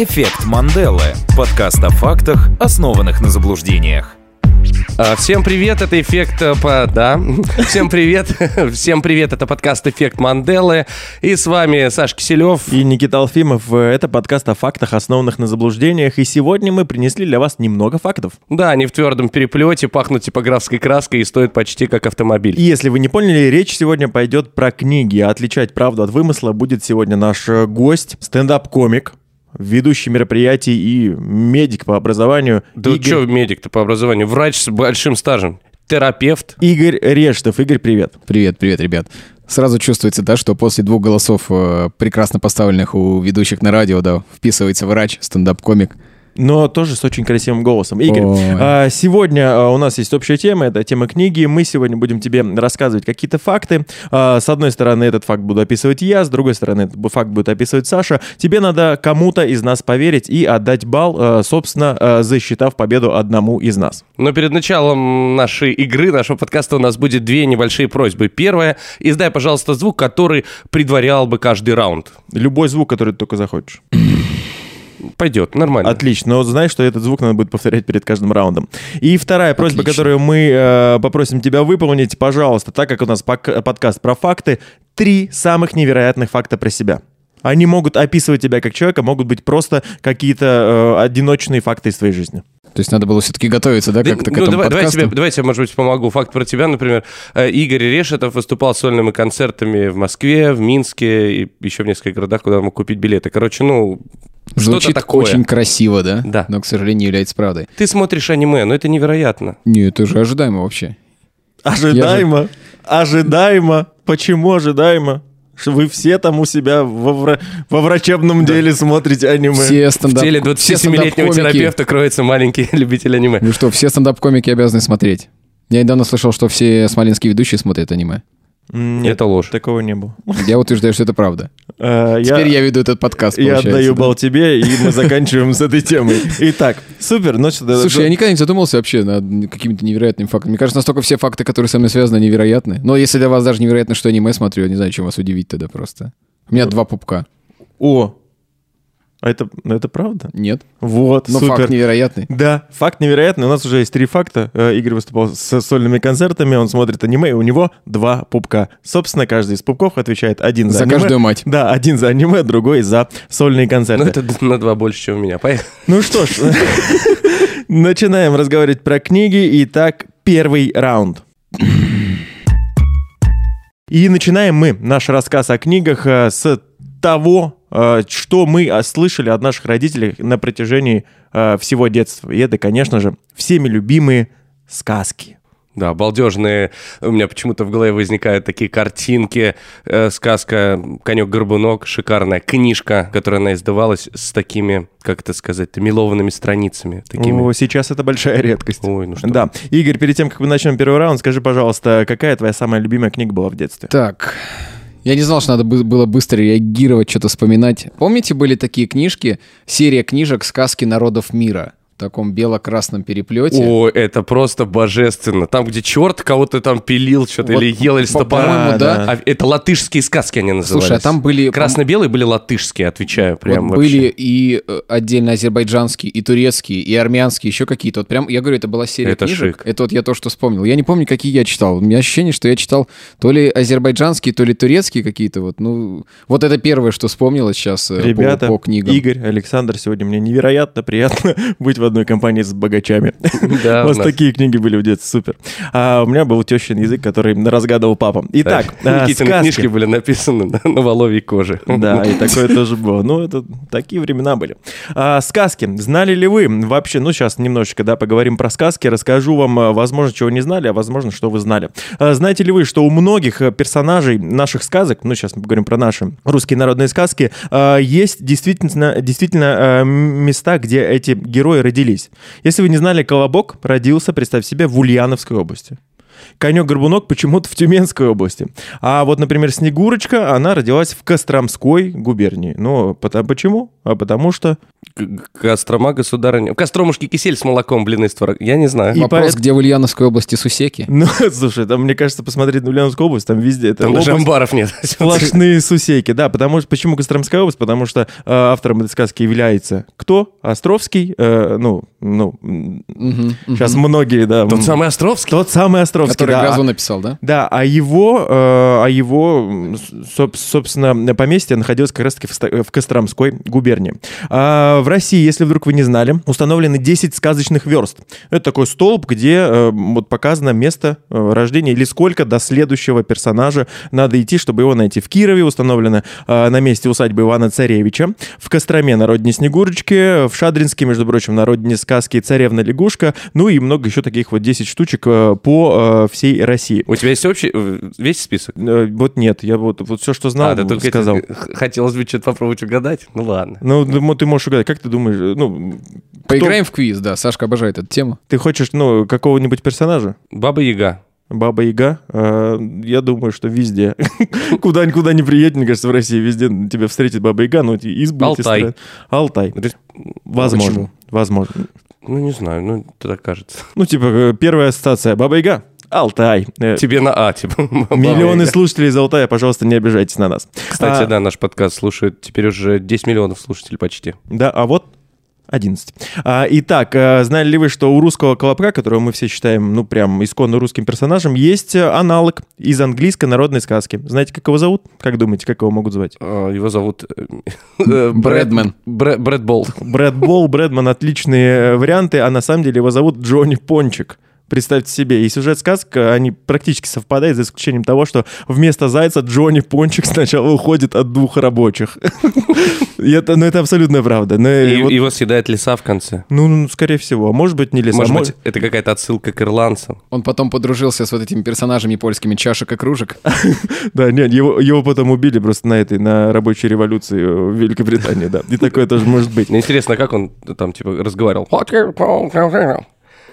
Эффект Манделы. Подкаст о фактах, основанных на заблуждениях. А, Всем привет, это эффект э, по... Да, всем привет, всем привет, это подкаст «Эффект Манделы». И с вами Саш Киселев. И Никита Алфимов. Это подкаст о фактах, основанных на заблуждениях. И сегодня мы принесли для вас немного фактов. Да, они в твердом переплете, пахнут типографской краской и стоят почти как автомобиль. И если вы не поняли, речь сегодня пойдет про книги. Отличать правду от вымысла будет сегодня наш э, гость, стендап-комик, ведущий мероприятий и медик по образованию Да Игорь, что медик-то по образованию? Врач с большим стажем. Терапевт. Игорь Рештов. Игорь, привет. Привет, привет, ребят. Сразу чувствуется, да, что после двух голосов, э, прекрасно поставленных у ведущих на радио, да, вписывается врач, стендап-комик. Но тоже с очень красивым голосом. Игорь, Ой. а, сегодня а, у нас есть общая тема, это тема книги. Мы сегодня будем тебе рассказывать какие-то факты. А, С одной стороны, этот факт буду описывать я, с другой стороны, этот факт будет описывать Саша. Тебе надо кому-то из нас поверить и отдать балл, собственно, засчитав победу одному из нас. Но перед началом нашей игры, нашего подкаста у нас будет две небольшие просьбы. Первая, издай, пожалуйста, звук, который предварял бы каждый раунд. Любой звук, который ты только захочешь. Пойдет, нормально. Отлично. Но знаешь, что этот звук надо будет повторять перед каждым раундом. И вторая просьба, Отлично. которую мы э, попросим тебя выполнить, пожалуйста, так как у нас подкаст про факты, три самых невероятных факта про себя. Они могут описывать тебя как человека, могут быть просто какие-то э, одиночные факты из твоей жизни. То есть надо было все-таки готовиться, да, Да, как-то к ну, этому давай, давай подкасту? тебе, давай я тебе, может быть, помогу. Факт про тебя, например. э, Игорь Решетов выступал сольными концертами в Москве, в Минске и еще в нескольких городах, куда мог купить билеты. Короче, ну, Звучит такое. очень красиво, да? Да. Но, к сожалению, не является правдой. Ты смотришь аниме, но это невероятно. Не, это же ожидаемо вообще. Ожидаемо, ожидаемо. Почему ожидаемо? Что вы все там у себя во, вра- во врачебном деле смотрите аниме. Все В стендап... теле все 27-летнего стендап-комики- терапевта кроется маленький любитель аниме. Ну что, все стендап-комики обязаны смотреть. Я недавно слышал, что все смоленские ведущие смотрят аниме. Нет, Это ложь. такого не было. Я утверждаю, что это правда. Э, Теперь я веду этот подкаст, Я отдаю да? балл тебе, и мы заканчиваем с этой темой. Итак, супер. Ну, Слушай, я никогда не задумывался вообще над какими-то невероятными фактами. Мне кажется, настолько все факты, которые со мной связаны, невероятны. Но если для вас даже невероятно, что аниме смотрю, я не знаю, чем вас удивить тогда просто. У меня два пупка. О, а это, ну, это правда? Нет. Вот, Но супер. факт невероятный. Да, факт невероятный. У нас уже есть три факта. Э, Игорь выступал с сольными концертами, он смотрит аниме, и у него два пупка. Собственно, каждый из пупков отвечает один за, За аниме. каждую мать. Да, один за аниме, другой за сольные концерты. Ну, это на два больше, чем у меня. Поехали. Ну что ж, начинаем разговаривать про книги. Итак, первый раунд. И начинаем мы наш рассказ о книгах э, с того, что мы э, слышали от наших родителей на протяжении э, всего детства. И это, конечно же, всеми любимые сказки. Да, балдежные. У меня почему-то в голове возникают такие картинки. Э, сказка «Конек-горбунок», шикарная книжка, которая она издавалась с такими, как это сказать, мелованными страницами. Такими. О, сейчас это большая редкость. Ой, ну что. Да. Игорь, перед тем, как мы начнем первый раунд, скажи, пожалуйста, какая твоя самая любимая книга была в детстве? Так. Я не знал, что надо бы- было быстро реагировать, что-то вспоминать. Помните, были такие книжки, серия книжек «Сказки народов мира» таком бело-красном переплете? О, это просто божественно. Там, где черт кого-то там пилил что-то Вот, или ел, или с по- топором. по-моему, да. А это латышские сказки они назывались. Слушай, а там были... Красно-белые были латышские, отвечаю прям Вот вообще. были и э, отдельно азербайджанские, и турецкие, и армянские, еще какие-то. Вот прям, я говорю, это была серия Это книжек. шик. Это вот я то, что вспомнил. Я не помню, какие я читал. У меня ощущение, что я читал то ли азербайджанские, то ли турецкие какие-то. Вот, ну, вот это первое, что вспомнилось сейчас э, Ребята, по, по книгам. Игорь, Александр, сегодня мне невероятно приятно быть в одной компании с богачами. Да, У вас такие книги были в детстве, супер. А у меня был тещин язык, который разгадывал папа. Итак, а, Никитины сказки. книжки были написаны на, воловьей коже. Да, и такое тоже было. Ну, это такие времена были. А, сказки. Знали ли вы вообще? Ну, сейчас немножечко, да, поговорим про сказки. Расскажу вам, а, возможно, чего не знали, а возможно, что вы знали. А, знаете ли вы, что у многих э, персонажей наших сказок, ну, сейчас мы говорим про наши русские народные сказки, а, есть действительно, действительно а, места, где эти герои родились. Если вы не знали, Колобок родился, представь себе, в Ульяновской области. Конек-горбунок почему-то в Тюменской области. А вот, например, Снегурочка, она родилась в Костромской губернии. Ну, почему? А потому что... Кострома, государыня. Костромушки кисель с молоком, блин, из творог. Я не знаю. И Вопрос, поэт- где в Ульяновской области сусеки? Ну, слушай, там, мне кажется, посмотреть на Ульяновскую область, там везде это Там даже область, амбаров нет. сплошные сусеки. Да, потому что... Почему Костромская область? Потому что э, автором этой сказки является кто? Островский. э, ну, ну, мгм. сейчас многие, да. Тот самый Островский. Тот самый Островский, Который да. газу написал, да? Да, а его, э, а его, собственно, поместье находилось как раз-таки в, в Костромской губернии. А в России, если вдруг вы не знали, установлены 10 сказочных верст. Это такой столб, где э, вот показано место э, рождения или сколько до следующего персонажа надо идти, чтобы его найти. В Кирове установлено э, на месте усадьбы Ивана Царевича, в Костроме на родине Снегурочки, в Шадринске, между прочим, на родине сказки Царевна Лягушка, ну и много еще таких вот 10 штучек э, по э, всей России. У тебя есть общий, весь список? Э, Вот нет, я вот, вот все, что знал, А, ты только сказал. хотелось бы что-то попробовать угадать? Ну ладно. Ну, ты можешь угадать, как ты думаешь, э, ну, Поиграем в квиз, да. Сашка обожает эту тему. ты хочешь, ну, какого-нибудь персонажа? Баба Яга. Баба Яга, э, я думаю, что везде. Куда никуда не приедет, мне кажется, в России везде тебя встретит Баба Яга, ну, эти избы. Алтай. Алтай. Возможно. Почему? Возможно. Ну, не знаю, ну, так кажется. Ну, типа, э, первая ассоциация. Баба Яга. Алтай. Э, Тебе на А, типа. Миллионы слушателей из Алтая, пожалуйста, не обижайтесь на нас. Кстати, А, да, наш подкаст слушают теперь уже 10 миллионов слушателей почти. Да, а вот 11. А, итак, а, знали ли вы, что у русского колобка, которого мы все считаем, ну, прям исконно русским персонажем, есть э, аналог из английской народной сказки. Знаете, как его зовут? Как думаете, как его могут звать? А, Его зовут... э, э, Брэдмен. Брэд Болт. Брэд Болл, Брэдман, отличные э, варианты, а на самом деле его зовут Джонни Пончик. Представьте себе, и сюжет сказка, они практически совпадают, за исключением того, что вместо зайца Джонни Пончик сначала уходит от двух рабочих. Это, ну, это абсолютная правда. Ну, Его съедает лиса в конце. Ну, ну, скорее всего. А Может быть, не леса. Может Может- быть, это какая-то отсылка к ирландцам. Он потом подружился с вот этими персонажами польскими чашек и кружек. Да, нет, его, потом убили просто на этой, на рабочей революции в Великобритании, да. И такое тоже может быть. Мне интересно, как он там, типа, разговаривал.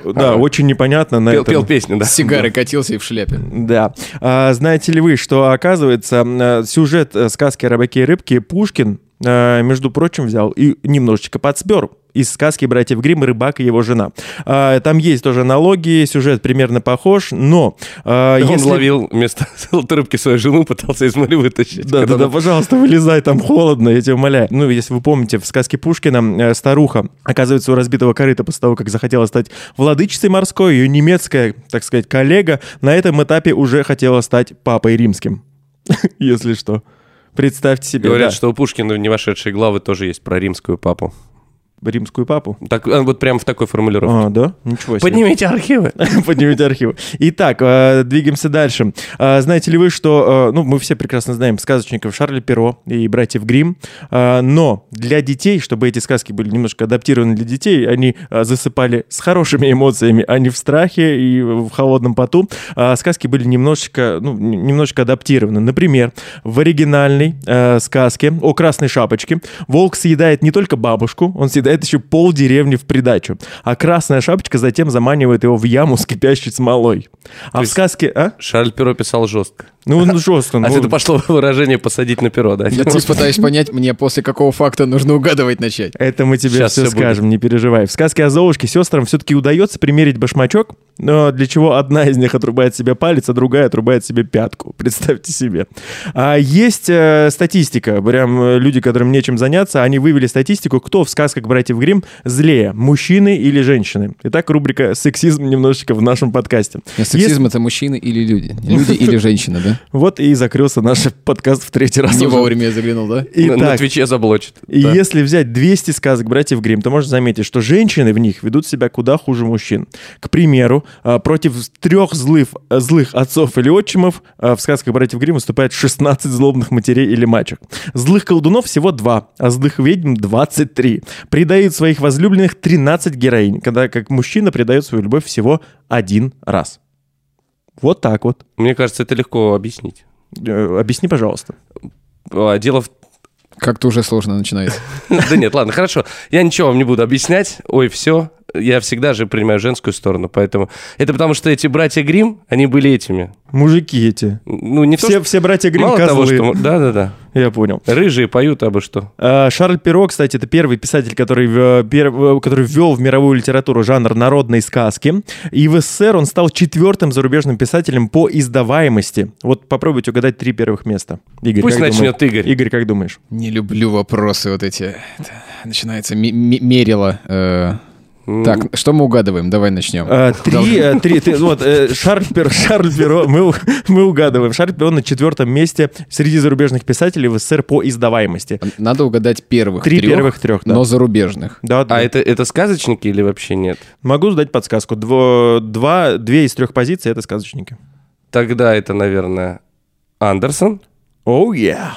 Да, очень непонятно на Пел, этом. пел песню, да. С сигарой катился и в шляпе. Да. А, знаете ли вы, что, оказывается, э, сюжет э, сказки о рыбаке и рыбке Пушкин, э, между прочим, взял и немножечко подспер из сказки «Братьев Гримм. Рыбак и его жена». А, Там есть тоже аналогии, сюжет примерно похож, но... а, Он если- ловил вместо золотой рыбки свою жену, пытался из моря вытащить. Да, да, Когда да, она- пожалуйста, вылезай, там холодно, я тебя умоляю. Ну, если вы помните, в сказке Пушкина э, старуха оказывается у разбитого корыта после того, как захотела стать владычицей морской, ее немецкая, так сказать, коллега на этом этапе уже хотела стать папой римским. Если что. Представьте себе, Говорят, да, что у Пушкина не вошедшие главы тоже есть про римскую папу. Римскую папу. Так, а, вот прям в такой формулировке. А, да? Ничего себе. Поднимите архивы. Поднимите архивы. Итак, э, двигаемся дальше. А, Знаете ли вы, что, э, ну, мы все прекрасно знаем сказочников Шарля Перо и братьев Грим, но для детей, чтобы эти сказки были немножко адаптированы для детей, они э, засыпали с хорошими эмоциями, а не в страхе и в холодном поту. Сказки были немножечко, ну, немножечко адаптированы. Например, в оригинальной э, сказке о Красной Шапочке волк съедает не только бабушку, он съедает еще пол деревни в придачу. А Красная Шапочка затем заманивает его в яму с кипящей смолой. А в есть- сказке... А? Шарль Перо писал жестко. Ну, он жестко. А ну, это пошло выражение «посадить на перо», да? Я просто пытаюсь понять, мне после какого факта нужно угадывать начать. Это мы тебе Щас все будет. скажем, не переживай. В сказке о Золушке сестрам все-таки удается примерить башмачок, но для чего одна из них отрубает себе палец, а другая отрубает себе пятку. Представьте себе. А есть э, статистика. Прям э, люди, которым нечем заняться, они вывели статистику, кто в сказках братьев Грим злее, мужчины или женщины. Итак, рубрика «Сексизм» немножечко в нашем подкасте. Сексизм — это мужчины или люди? Люди или женщины, да? Вот и закрылся наш подкаст в третий раз. Не уже. вовремя я заглянул, да? На- На Итак, Твиче заблочит. И Да. если взять 200 сказок братьев Грим, то можно заметить, что женщины в них ведут себя куда хуже мужчин. К примеру, а, против трех злых, злых отцов или отчимов а, в сказках братьев Грим выступает 16 злобных матерей или мачек. Злых колдунов всего два, а злых ведьм 23. Предают своих возлюбленных 13 героинь, когда как мужчина предает свою любовь всего один раз. Вот так вот. Мне кажется, это легко объяснить. Э, Объясни, пожалуйста. А, Дело в... Как-то уже сложно начинается. Да нет, ладно, хорошо. Я ничего вам не буду объяснять. Ой, все. Я всегда же принимаю женскую сторону, поэтому... Это потому, что эти братья Грим, они были этими. Мужики эти. Ну, не то, Все, что- все братья Грим Мало того, козлы. что... Да-да-да. Я понял. Рыжие поют обо что. А, Шарль Перро, кстати, это первый писатель, который, пер- в- который ввел в мировую литературу жанр народной сказки. И в СССР он стал четвертым зарубежным писателем по издаваемости. Вот попробуйте угадать три первых места. Игорь, Пусть начнет думаешь? Игорь. Игорь, как думаешь? Не люблю вопросы вот эти. Это начинается ме- ме- мерило. э. Так, что мы угадываем? Давай начнем. А, Три, три, ты- вот, э, Шарль Перро, Шарль Перро, мы, мы угадываем. Шарль Перро на четвертом месте среди зарубежных писателей в СССР по издаваемости. Надо угадать первых Три трех, первых трех, да. но зарубежных. Да, да. А это, это сказочники или вообще нет? Могу сдать подсказку. Дво- два, две из трех позиций — это сказочники. Тогда это, наверное, Андерсон. Оу, oh, yeah.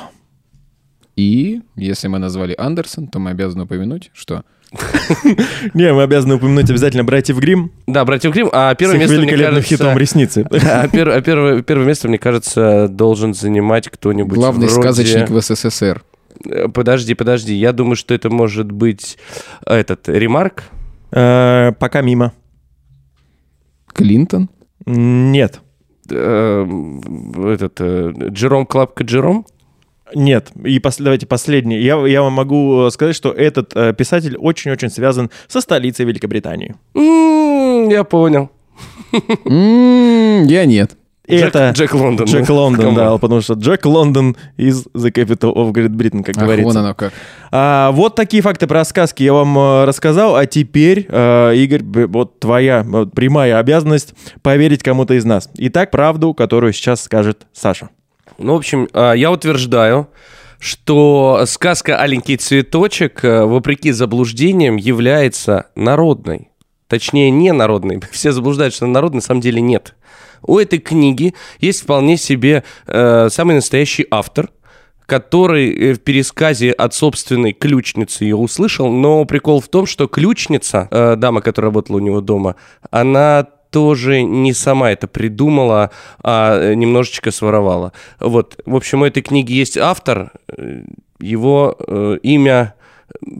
И если мы назвали Андерсон, то мы обязаны упомянуть, что Не, мы обязаны упомянуть обязательно братьев Грим Да, братьев Грим. А первое место, мне кажется... хитом «Ресницы». А а первое, место, мне кажется, должен занимать кто-нибудь главный сказочник в СССР. Э, Подожди, подожди. Я думаю, что это может быть этот Ремарк. Э, Пока мимо. Клинтон? Нет. э, этот э, Джером Клапка Джером. Нет. И пос- давайте последний. Я, я вам могу э, сказать, что этот э, писатель очень-очень связан со столицей Великобритании. М, Я понял. Я нет. Джек- это Джек Лондон. Джек Лондон, да, потому что Джек Лондон из The Capital of Great Britain, как Ах, говорится. вон оно как. А, вот такие факты про сказки я вам э, рассказал, а теперь, э, Игорь, вот твоя прямая обязанность поверить кому-то из нас. Итак, правду, которую сейчас скажет Саша. Ну, в общем, а, я утверждаю, что сказка «Аленький цветочек», э, вопреки заблуждениям, является народной. Точнее, не народной. Все заблуждают, что она народной, на самом деле нет. У этой книги есть вполне себе э, самый настоящий автор, который э, в пересказе от собственной ключницы ее услышал, но прикол в том, что ключница, э, дама, которая работала у него дома, она тоже не сама это придумала, а э, немножечко своровала. Вот, в общем, у этой книги есть автор, э, его э, имя,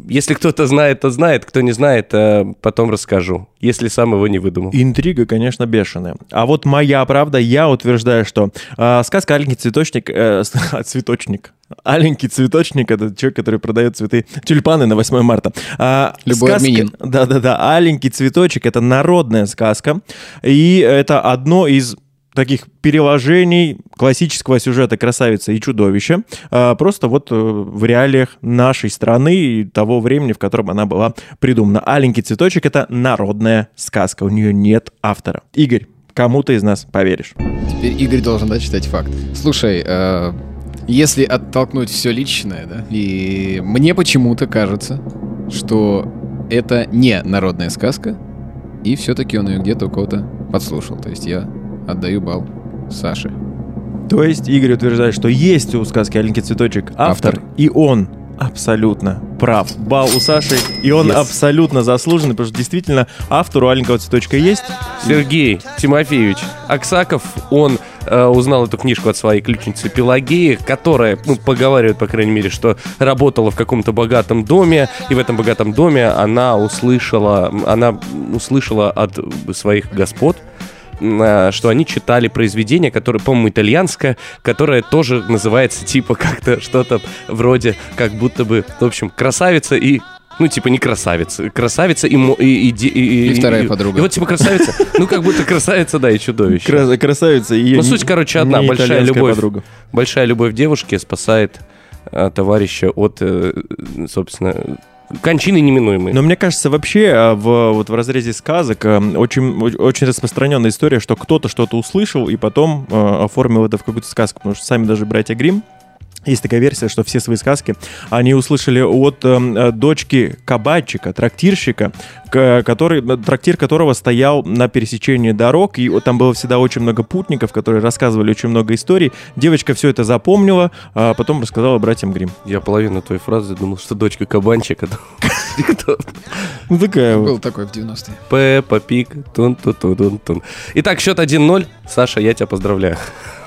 если кто-то знает, то знает, кто не знает, э, потом расскажу, если сам его не выдумал. Интрига, конечно, бешеная. А вот моя правда, я утверждаю, что э, сказка «Аленький цветочник», э, цветочник, «Аленький цветочник» — это человек, который продает цветы, тюльпаны на 8 марта. А, Любой армянин. Да-да-да, «Аленький цветочек» — это народная сказка, и это одно из таких переложений классического сюжета «Красавица и чудовище», а, просто вот э, в реалиях нашей страны и того времени, в котором она была придумана. «Аленький цветочек» — это народная сказка, у нее нет автора. Игорь, кому ты из нас поверишь? Теперь Игорь должен, да, читать факт. Слушай, э, если оттолкнуть все личное, да, и мне почему-то кажется, что это не народная сказка, и все-таки он ее где-то у кого-то подслушал. То есть я отдаю бал Саше. То есть Игорь утверждает, что есть у сказки «Аленький цветочек» автор, Автор. и он абсолютно прав. Бал у Саши, и он Yes. абсолютно заслуженный, потому что действительно автору «Аленького цветочка» есть. Сергей Тимофеевич Аксаков, он э, узнал эту книжку от своей ключницы Пелагеи, которая, ну, поговаривают, по крайней мере, что работала в каком-то богатом доме, и в этом богатом доме она услышала, она услышала от своих господ, что они читали произведение, которое, по-моему, итальянское, которое тоже называется типа как-то что-то вроде как будто бы, в общем, красавица и ну, типа, не красавица. Красавица и... и, и, де- И вторая подруга. И вот, типа, красавица. Ну, как будто красавица, да, и чудовище. Кра- красавица и Ну, суть, короче, одна. Большая любовь. подруга. Большая любовь девушки спасает а, товарища от, э, собственно, кончины неминуемой. Но мне кажется, вообще а, в, вот в разрезе сказок а, очень, очень распространенная история, что кто-то что-то услышал и потом а, оформил это в какую-то сказку. Потому что сами даже братья Грим есть такая версия, что все свои сказки они услышали от э, дочки кабачика, трактирщика, к- который, э, трактир которого стоял на пересечении дорог, и вот там было всегда очень много путников, которые рассказывали очень много историй. Девочка все это запомнила, а потом рассказала братьям Грим. Я половину твоей фразы думал, что дочка кабанчика. Ну, такая вот. Был такой в 90-е. Пеппа Пик, тун тун тун тун тун Итак, счет 1-0. Саша, я тебя поздравляю.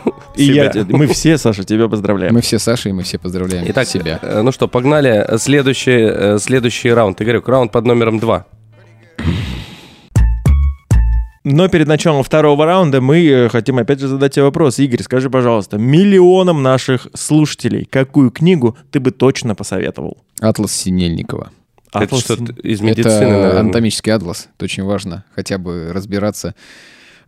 И Себя. я, мы все, Саша, тебя поздравляем. Мы все Саша, и мы все поздравляем Итак, себя. э, ну что, погнали. Следующий, э, следующий раунд. Игорек, раунд под номером 2. Но перед началом второго раунда мы э, хотим опять же задать тебе вопрос. Игорь, скажи, пожалуйста, миллионам наших слушателей, какую книгу ты бы точно посоветовал? Атлас Синельникова. Это Атлас что-то из медицины, это наверное. анатомический атлас. Это очень важно. Хотя бы разбираться.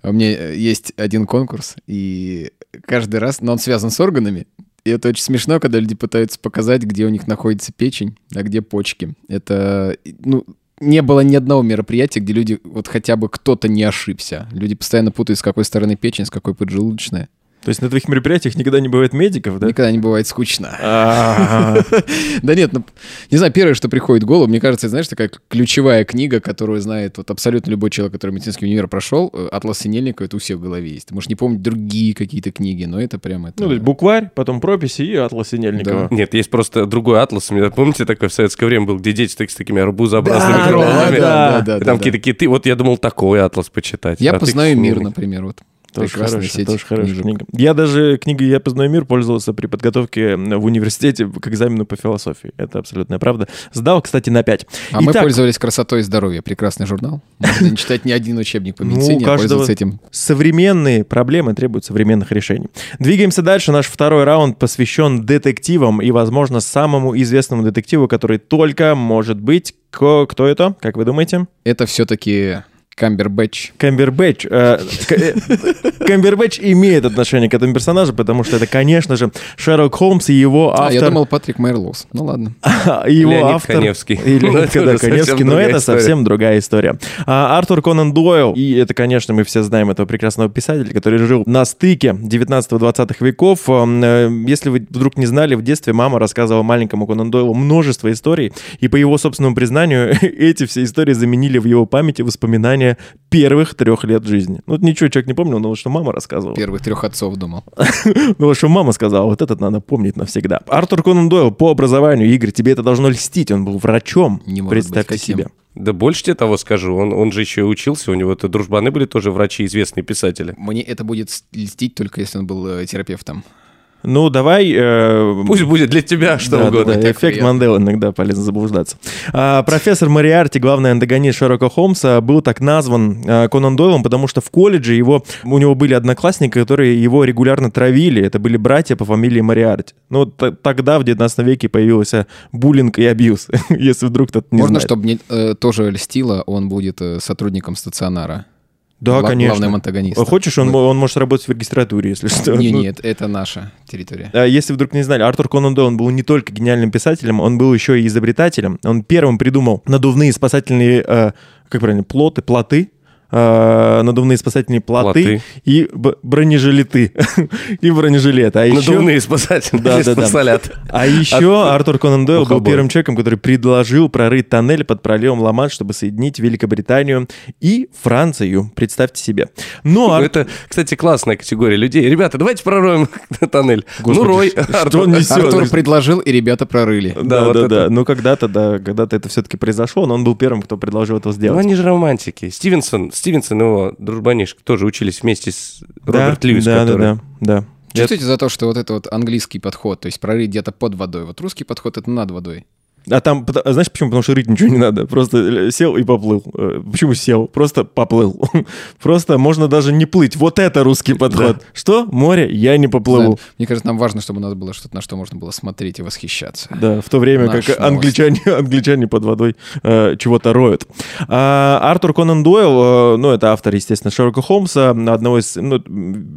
У меня есть один конкурс, и каждый раз, но он связан с органами. И это очень смешно, когда люди пытаются показать, где у них находится печень, а где почки. Это, ну, не было ни одного мероприятия, где люди, вот хотя бы кто-то не ошибся. Люди постоянно путают, с какой стороны печень, с какой поджелудочная. То есть на твоих мероприятиях никогда не бывает медиков, да? Никогда не бывает скучно. Да нет, ну, не знаю, первое, что приходит в голову, мне кажется, знаешь, такая ключевая книга, которую знает вот абсолютно любой человек, который медицинский универ прошел, э, «Атлас Синельникова», это у всех в голове есть. Ты можешь не помнить другие какие-то книги, но это прям это... Ну, то есть букварь, потом прописи и атлас Синельникова. Нет, есть просто другой атлас. У меня, Помните, такой в советское время был, где дети с такими арбузообразными головами? да, да, да, там какие-то киты. Вот я думал, такой атлас почитать. Я А познаю мир, например, вот. Тоже Прекрасная хорошая, сеть тоже хорошая книжек. книга. Я даже книгой «Я познаю мир» пользовался при подготовке в университете к экзамену по философии. Это абсолютная правда. Сдал, кстати, на 5. А мы пользовались «Красотой и здоровьем». Прекрасный журнал. Можно не читать ни один учебник по Ну, медицине, а каждого- пользоваться этим. Современные проблемы требуют современных решений. Двигаемся дальше. Наш второй раунд посвящен детективам и, возможно, самому известному детективу, который только может быть... Кто это? Как вы думаете? Это все-таки Камбербэтч. Камбербэтч. э, э, Камбербэтч имеет отношение к этому персонажу, потому что это, конечно же, Шерлок Холмс и его А, я автор... думал, Патрик Мерлоус. Ну ладно. его Леонид автор... Каневский. И Леонид это да, Каневский, но это история. совсем другая история. А, Артур Конан Дойл, и это, конечно, мы все знаем этого прекрасного писателя, который жил на стыке 19-20 веков. Ам, э, Если вы вдруг не знали, в детстве мама рассказывала маленькому Конан Дойлу множество историй, и по его собственному признанию, эти все истории заменили в его памяти воспоминания первых трех лет жизни. Ну, ничего человек не помнил, но что мама рассказывала. Первых трех отцов думал. Ну, вот что мама сказала, вот этот надо помнить навсегда. Артур Конан Дойл по образованию, Игорь, тебе это должно льстить, он был врачом. Не каким. себе. Да больше тебе того скажу. Он, он же еще и учился, у него-то дружбаны были тоже врачи, известные писатели. Мне это будет льстить только если он был э, терапевтом. Ну, давай... э, Пусть будет для тебя что да, угодно. да, да, эффект приятно. Манделы иногда полезно заблуждаться. А, профессор Мариарти, главный антагонист Шерлока Холмса, был так назван а, Конан Дойлом, потому что в колледже его, у него были одноклассники, которые его регулярно травили. Это были братья по фамилии Мариарти. Ну, т- тогда, в 19 веке, появился буллинг и абьюз, если вдруг кто-то не Можно, знает. чтобы мне э, тоже льстило, он будет э, сотрудником стационара. Да, Гла- конечно. Главным антагонистом. Хочешь, он, он может работать в регистратуре, если что. Не, Ну, нет, это наша территория. А, Если вдруг не знали, Артур Конан Дойл он был не только гениальным писателем, он был еще и изобретателем. Он первым придумал надувные спасательные, э, как правильно, плоты, плоты, э, надувные спасательные плоты, Плоты. и б- бронежилеты. и бронежилеты. А еще, Надувные спасатели. Да, да, да. спасалят. а еще Артур Конан Дойл был первым человеком, который предложил прорыть тоннель под проливом Ла-Манш, чтобы соединить Великобританию и Францию. Представьте себе. Но Ар- Это, кстати, классная категория людей. Ребята, давайте пророем тоннель. ну, Господи, рой. что Артур. он несет? Артур предложил, и ребята прорыли. Да, Да, вот да, это. да. Ну, когда-то, да, когда-то это все-таки произошло, но он был первым, кто предложил это Ну, сделать. они же романтики. Стивенсон, Стивенсон и его дружбанишек тоже учились вместе с Да, Роберт Льюис, да, который... да, да, да. Чувствуете за то, что вот это вот английский подход, то есть прорыть где-то под водой. Вот русский подход — это над водой. А там, пото- знаешь почему? Потому что рыть ничего не надо. Просто э, сел и поплыл. Э, Почему сел? Просто поплыл. Просто можно даже не плыть. Вот это русский подход. Что? Море? Я не поплыву. Знаю, Мне кажется, нам важно, чтобы у нас было что-то, на что можно было смотреть и восхищаться. Да, в то время Наш как новость. англичане, англичане под водой э, чего-то роют. А, Артур Конан Дойл, э, ну, это автор, естественно, Шерлока Холмса, одного из ну,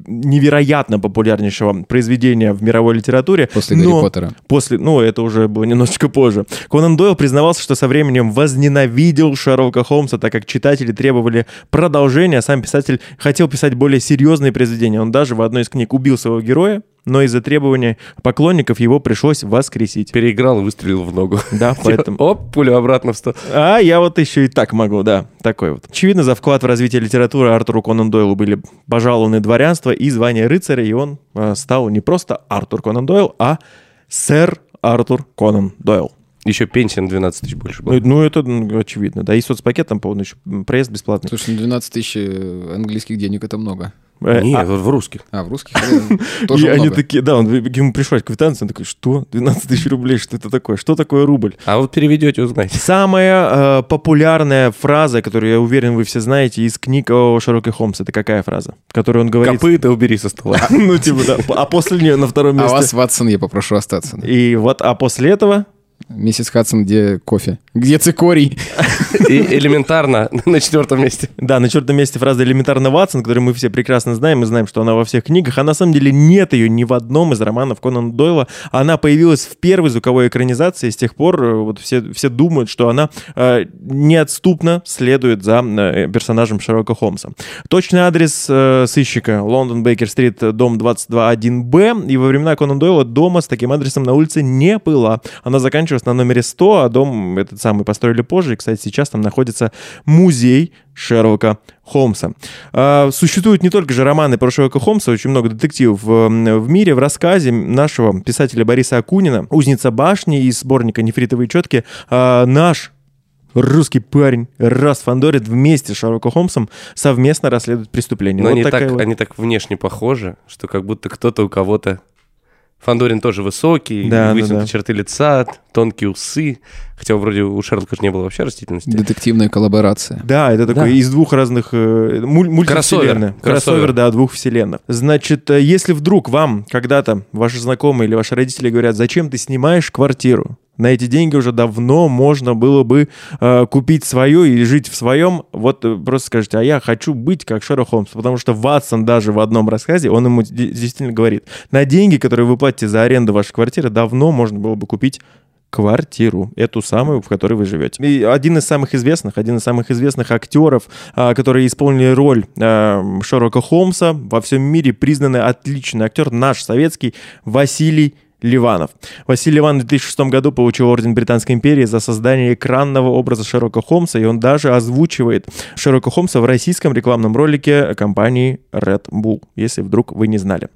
невероятно популярнейшего произведения в мировой литературе. После Но Гарри Поттера. После, ну, это уже было немножечко позже. Конан Дойл признавался, что со временем возненавидел Шерлока Холмса, так как читатели требовали продолжения, а сам писатель хотел писать более серьезные произведения. Он даже в одной из книг убил своего героя, но из-за требования поклонников его пришлось воскресить. Переиграл и выстрелил в ногу. Да, поэтому... Оп, пулю обратно в сто. А я вот еще и так могу, да, такой вот. Очевидно, за вклад в развитие литературы Артуру Конан Дойлу были пожалованы дворянство и звание рыцаря, и он э, стал не просто Артур Конан Дойл, а сэр Артур Конан Дойл. Еще пенсия на 12 тысяч больше Ну, была. ну, это м, очевидно, да. И соцпакет там, по-моему, еще проезд бесплатный. Слушай, ну 12 тысяч э, английских денег — это много. Э, Нет, а- в русских. А, в русских э, тоже и они такие, да, он, ему пришлось квитанцию, он такой, что? 12 тысяч рублей, что это такое? Что такое рубль? А вот переведете, узнаете. Самая э, популярная фраза, которую, я уверен, вы все знаете, из книг о Шерлоке Холмсе, это какая фраза? Которую он говорит... Копыта убери со стола. Ну, типа, да. А после нее на втором А месте... вас, Ватсон, я попрошу остаться. И вот, а после этого... Миссис Хадсон, где кофе? Где цикорий? И элементарно на четвертом месте. Да, на четвертом месте фраза «элементарно Ватсон», которую мы все прекрасно знаем, мы знаем, что она во всех книгах, а на самом деле нет ее ни в одном из романов Конана Дойла. Она появилась в первой звуковой экранизации, и с тех пор э, вот все, все думают, что она э, неотступно следует за э, персонажем Шерлока Холмса. Точный адрес э, сыщика Лондон Бейкер-стрит, дом 22-1Б, и во времена Конана Дойла дома с таким адресом на улице не было. Она заканчивалась на номере 100, а дом этот самый построили позже, и, кстати, сейчас там находится музей Шерлока Холмса. А, Существуют не только же романы про Шерлока Холмса, очень много детективов в, в мире. В рассказе нашего писателя Бориса Акунина «Узница башни» из сборника «Нефритовые четки» а, наш русский парень Рас Фандорит вместе с Шерлоком Холмсом совместно расследуют преступление. Но Вот они так, вот- они так внешне похожи, что как будто кто-то у кого-то... Фандорин тоже высокий, Да, да, вытянутые да. черты лица, тонкие усы. Хотя вроде у Шерлока же не было вообще растительности. Детективная коллаборация. Да, это такой Да. из двух разных э, муль- мультивселенных. Кроссовер. Кроссовер, да, двух вселенных. Значит, э, если вдруг вам когда-то ваши знакомые или ваши родители говорят, зачем ты снимаешь квартиру? На эти деньги уже давно можно было бы э, купить свое и жить в своем. Вот э, просто скажите, а я хочу быть как Шерлок Холмс. Потому что Ватсон даже в одном рассказе, он ему де- действительно говорит, на деньги, которые вы платите за аренду вашей квартиры, давно можно было бы купить квартиру, эту самую, в которой вы живете. И один из самых известных, один из самых известных актеров, а, которые исполнили роль а, Шерлока Холмса, во всем мире признанный отличный актер, наш советский Василий Ливанов. Василий Ливанов в 2006 году получил Орден Британской империи за создание экранного образа Шерлока Холмса, и он даже озвучивает Шерлока Холмса в российском рекламном ролике компании Red Bull, если вдруг вы не знали.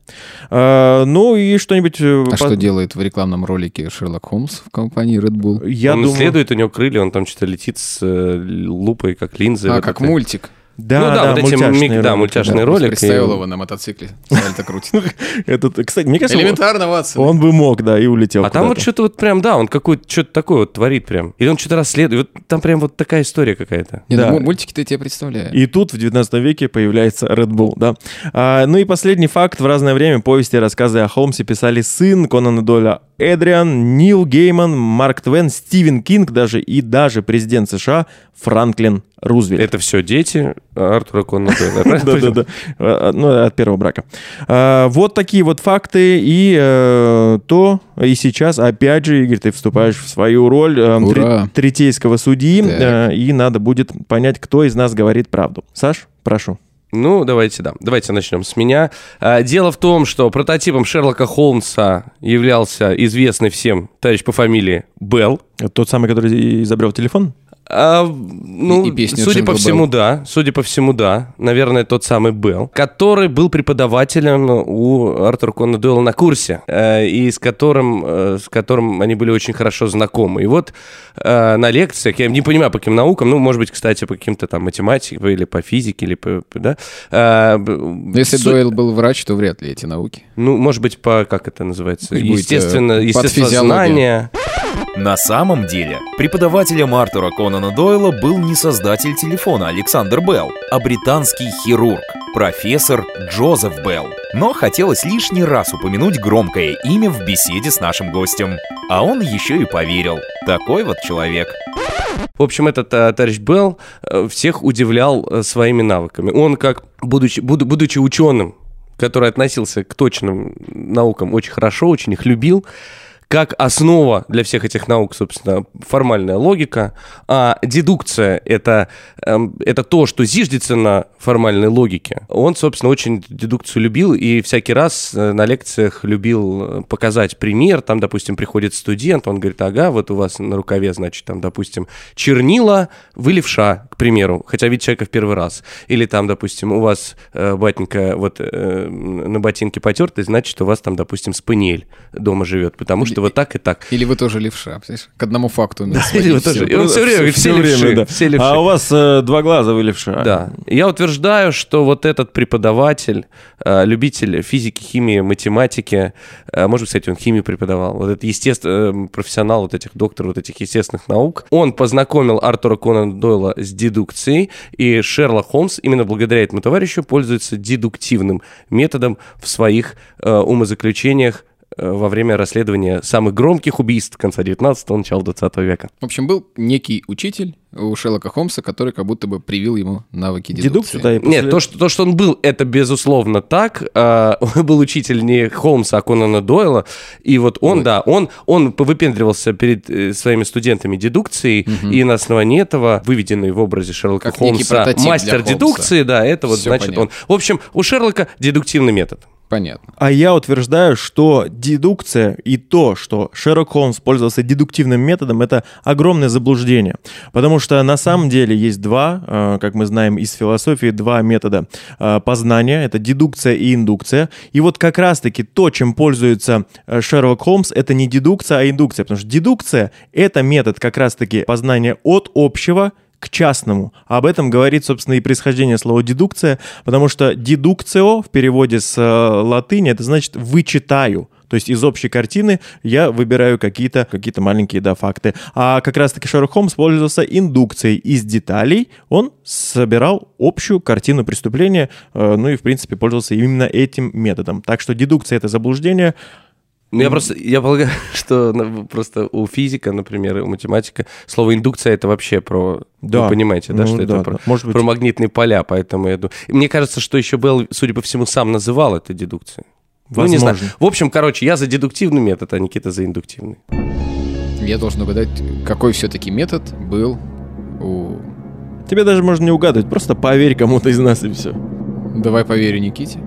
А, ну и что-нибудь... э, А по- что делает в рекламном ролике Шерлок Холмс в компании Red Bull? Я он думаю... исследует, у него крылья, он там что-то летит с э, лупой, как линзы. А, вот как это. мультик. Да, Ну да, да, вот эти мультяшные миг- да, ролики, мультяшный да. ролик. Представил и- его на мотоцикле. Сальто крутит. Этот, кстати, мне кажется, Элементарно, Ватсон. он бы мог, да, и улетел. А там вот что-то вот прям, да, он какой-то что-то такое вот творит прям. Или он что-то расследует. Вот там прям вот такая история какая-то. Не, Да. ну, мультики-то я тебе представляю. И тут в 19 веке появляется Red Bull, да. А, ну и последний факт. В разное время повести и рассказы о Холмсе писали сын Конана Дойля Эдриан, Нил Гейман, Марк Твен, Стивен Кинг даже и даже президент США Франклин Рузвельт. Это все дети Артура понял? Да-да-да. А, Ну, от первого брака. А, Вот такие вот факты. И э, то, и сейчас, опять же, Игорь, ты вступаешь в свою роль э, третейского судьи. Э, И надо будет понять, кто из нас говорит правду. Саш, прошу. Ну, давайте, да. Давайте начнем с меня. А, Дело в том, что прототипом Шерлока Холмса являлся известный всем товарищ по фамилии Белл. Это Тот самый, который изобрел телефон? А, ну, И- и песню судя по «Jingle всему, Bell». да. Судя по всему, да. Наверное, тот самый Белл, который был преподавателем у Артура Конана Дойла на курсе, э, и с которым, э, с которым они были очень хорошо знакомы. И вот э, на лекциях, я не понимаю, по каким наукам, ну, может быть, кстати, по каким-то там математике или по физике, или по, да. э, Если су- Дойл был врач, то вряд ли эти науки. Ну, может быть, по, как это называется, Пусть будет, естественно, э, естествознание. На самом деле, преподавателем Артура Конана Дойла был не создатель телефона Александр Белл, а британский хирург, профессор Джозеф Белл. Но хотелось лишний раз упомянуть громкое имя в беседе с нашим гостем. А он еще и поверил. Такой вот человек. В общем, этот э, товарищ Белл э, всех удивлял э, своими навыками. Он, как будучи, буду- будучи ученым, который относился к точным наукам очень хорошо, очень их любил, как основа для всех этих наук, собственно, формальная логика, а дедукция это, эм, это то, что зиждется на формальной логике. Он, собственно, очень дедукцию любил и всякий раз э, на лекциях любил э, показать пример. Там, допустим, приходит студент, он говорит, ага, вот у вас на рукаве, значит, там, допустим, чернила, вы левша, к примеру, хотя видит человека в первый раз. Или там, допустим, у вас, э, батенька, вот э, на ботинке потертый, значит, у вас там, допустим, спаниель дома живет, потому что это вот так и так. Или вы тоже левша? К одному факту. умеете Или вы тоже. всё. И он все время все левши, да. все левши. А у вас э, два глаза, вы левша. Да. Я утверждаю, что вот этот преподаватель, э, любитель физики, химии, математики, э, может быть, кстати, он химию преподавал, вот этот естественно, профессионал вот этих доктор вот этих естественных наук, он познакомил Артура Конана Дойла с дедукцией, и Шерлок Холмс именно благодаря этому товарищу пользуется дедуктивным методом в своих э, умозаключениях во время расследования самых громких убийств конца 19-го, начала 20 века. В общем, был некий учитель у Шерлока Холмса, который как будто бы привил ему навыки дедукции. Да, после- Нет, то что, то, что он был, это безусловно так. А, Он был учитель не Холмса, а Конана Дойла. И вот он, да, он, он выпендривался перед э, своими студентами дедукцией, и на основании этого, выведенный в образе Шерлока Как Холмса, мастер Холмса. дедукции, да, это вот Всё значит понятно. он. В общем, у Шерлока дедуктивный метод. Понятно. А я утверждаю, что дедукция и то, что Шерлок Холмс пользовался дедуктивным методом, это огромное заблуждение. Потому что на самом деле есть два, э, как мы знаем из философии, два метода э, познания. Это дедукция и индукция. И вот как раз-таки то, чем пользуется э, Шерлок Холмс, это не дедукция, а индукция. Потому что дедукция — это метод как раз-таки познания от общего к частному. Об этом говорит, собственно, и происхождение слова дедукция, потому что дедукцио в переводе с э, латыни это значит вычитаю. То есть из общей картины я выбираю какие-то какие маленькие да, факты. А как раз-таки Шерлок Холмс пользовался индукцией. Из деталей он собирал общую картину преступления, э, ну и, в принципе, пользовался именно этим методом. Так что дедукция — это заблуждение, Ну, я просто, я полагаю, что ну, просто у физика, например, у математика слово индукция это вообще про, Да. вы понимаете, да, Ну что да, это да. про, Может быть. про магнитные поля, поэтому я думаю. Мне кажется, что еще Белл, судя по всему, сам называл это дедукцией. Ну, не знаю. Возможно. В общем, короче, я за дедуктивный метод, а Никита за индуктивный. Я должен угадать, какой все-таки метод был у... Тебе даже можно не угадывать, просто поверь кому-то из нас и все. Давай поверю Никите,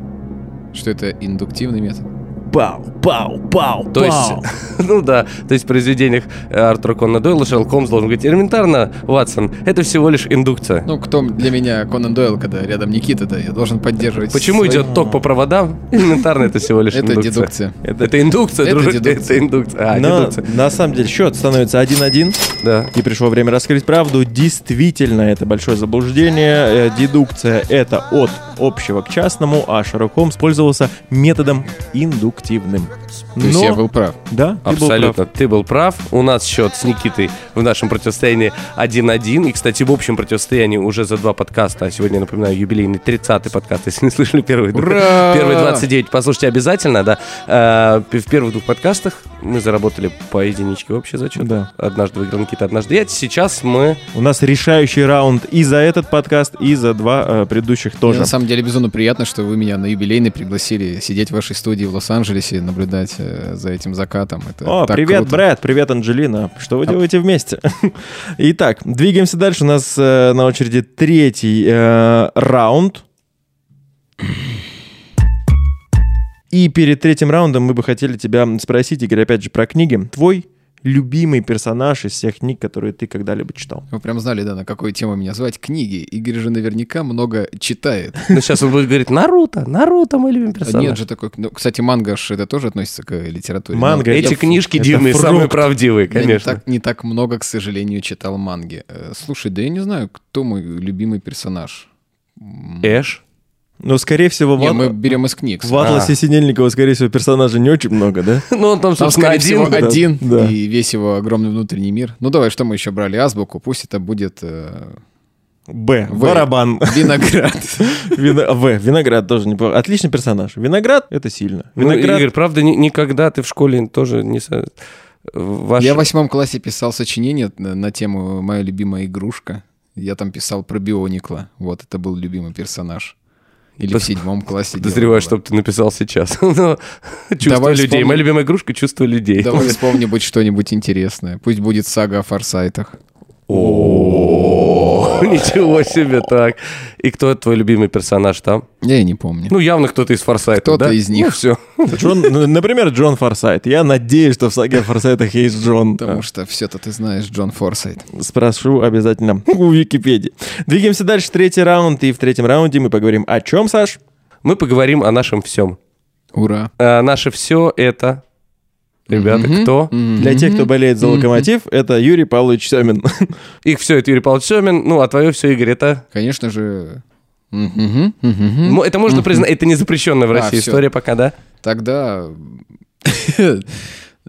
что это индуктивный метод. Пау, пау, пау, То есть, ну да, то есть в произведениях э, Артура Конна Дойла Шерлок Холмс должен говорить элементарно, Ватсон, это всего лишь индукция. Ну, кто для меня Конан Дойл, когда рядом Никита, да, я должен поддерживать. Почему свои- идет ток по проводам? Элементарно, это всего лишь Это индукция. дедукция. Это, индукция, Это дружок, дедукция. это индукция. А, Но дедукция. на самом деле счет становится 1-1. Да. И пришло время раскрыть правду. Действительно, это большое заблуждение. Э, Дедукция — это от общего к частному, а Шерлок Холмс пользовался методом индуктивным. То есть Но- я был прав. Да, ты был Абсолютно, прав. ты был прав. У нас счет с Никитой в нашем противостоянии 1-1. И, кстати, в общем противостоянии уже за два подкаста, а сегодня, напоминаю, юбилейный 30-й подкаст, если не слышали первые, Ура! первые 29, послушайте обязательно, да. Э, В первых двух подкастах мы заработали по единичке общий зачет. Да. Однажды выиграл Никита, однажды я. Сейчас мы... У нас решающий раунд и за этот подкаст, и за два э, предыдущих Мне тоже. на самом деле безумно приятно, что вы меня на юбилейный пригласили сидеть в вашей студии в Лос-Анджелесе, наблюдать э, за этим закатом. Это О, привет, круто. Брэд, привет, Анджелина. Что вы делаете вместе? Итак, двигаемся дальше. У нас э, на очереди третий э, раунд. И перед третьим раундом мы бы хотели тебя спросить, Игорь, опять же, про книги. Твой любимый персонаж из всех книг, которые ты когда-либо читал? Вы прям знали, да, на какую тему меня звать? Книги. Игорь же наверняка много читает. Ну, сейчас он будет говорить Наруто, Наруто мой любимый А персонаж. Нет же такой... Ну, кстати, манга ж это тоже относится к литературе. Манга Но Эти ф- книжки это дивные, фрукт. самые правдивые, я не конечно. так, не так много, к сожалению, читал манги. Э, Слушай, да я не знаю, кто мой любимый персонаж. Эш. Но, скорее всего, в, Не, мы берем из книг. в Атласе Синельникова, скорее всего, персонажей не очень много, да? Ну, он там, собственно, скорее один. всего, один, да. и весь его огромный внутренний мир. Ну, давай, что мы еще брали? Азбуку. Пусть это будет э, Б. Барабан. виноград. Вино- В. Виноград тоже неплохо. Отличный персонаж. Виноград — это сильно. Ну, Виноград... Игорь, правда, ни- никогда ты в школе тоже не... Ваш... Я в восьмом классе писал сочинение на, на тему «Моя любимая игрушка». Я там писал про Бионикла. Вот, это был любимый персонаж. Или в Под- седьмом классе. Подозреваю, что ты написал сейчас. Но Чувство Давай людей. вспомним. Моя любимая игрушка — чувство людей. Давай вспомни быть что-нибудь интересное. Пусть будет сага о форсайтах. О, Ничего себе так. И кто твой любимый персонаж там? Я и не помню. Ну, явно кто-то из Форсайта, Кто-то да? из них. Ну, все. Джон, ну, например, Джон Форсайт. Я надеюсь, что в саге о Форсайтах есть Джон. Потому что все-то ты знаешь Джон Форсайт. Спрошу обязательно у Википедии. Двигаемся дальше. Третий раунд. И в третьем раунде мы поговорим о чем, Саш? Мы поговорим о нашем всем. Ура. А, наше все это Ребята, Мгм. кто? Мгм. Для тех, кто болеет за локомотив, это Юрий Павлович Семин. Их все, это Юрий Павлович Семин, ну, а твое все, Игорь, это... Конечно же... М, Это можно признать, это не запрещенная в А, России всё. история пока, да? Тогда...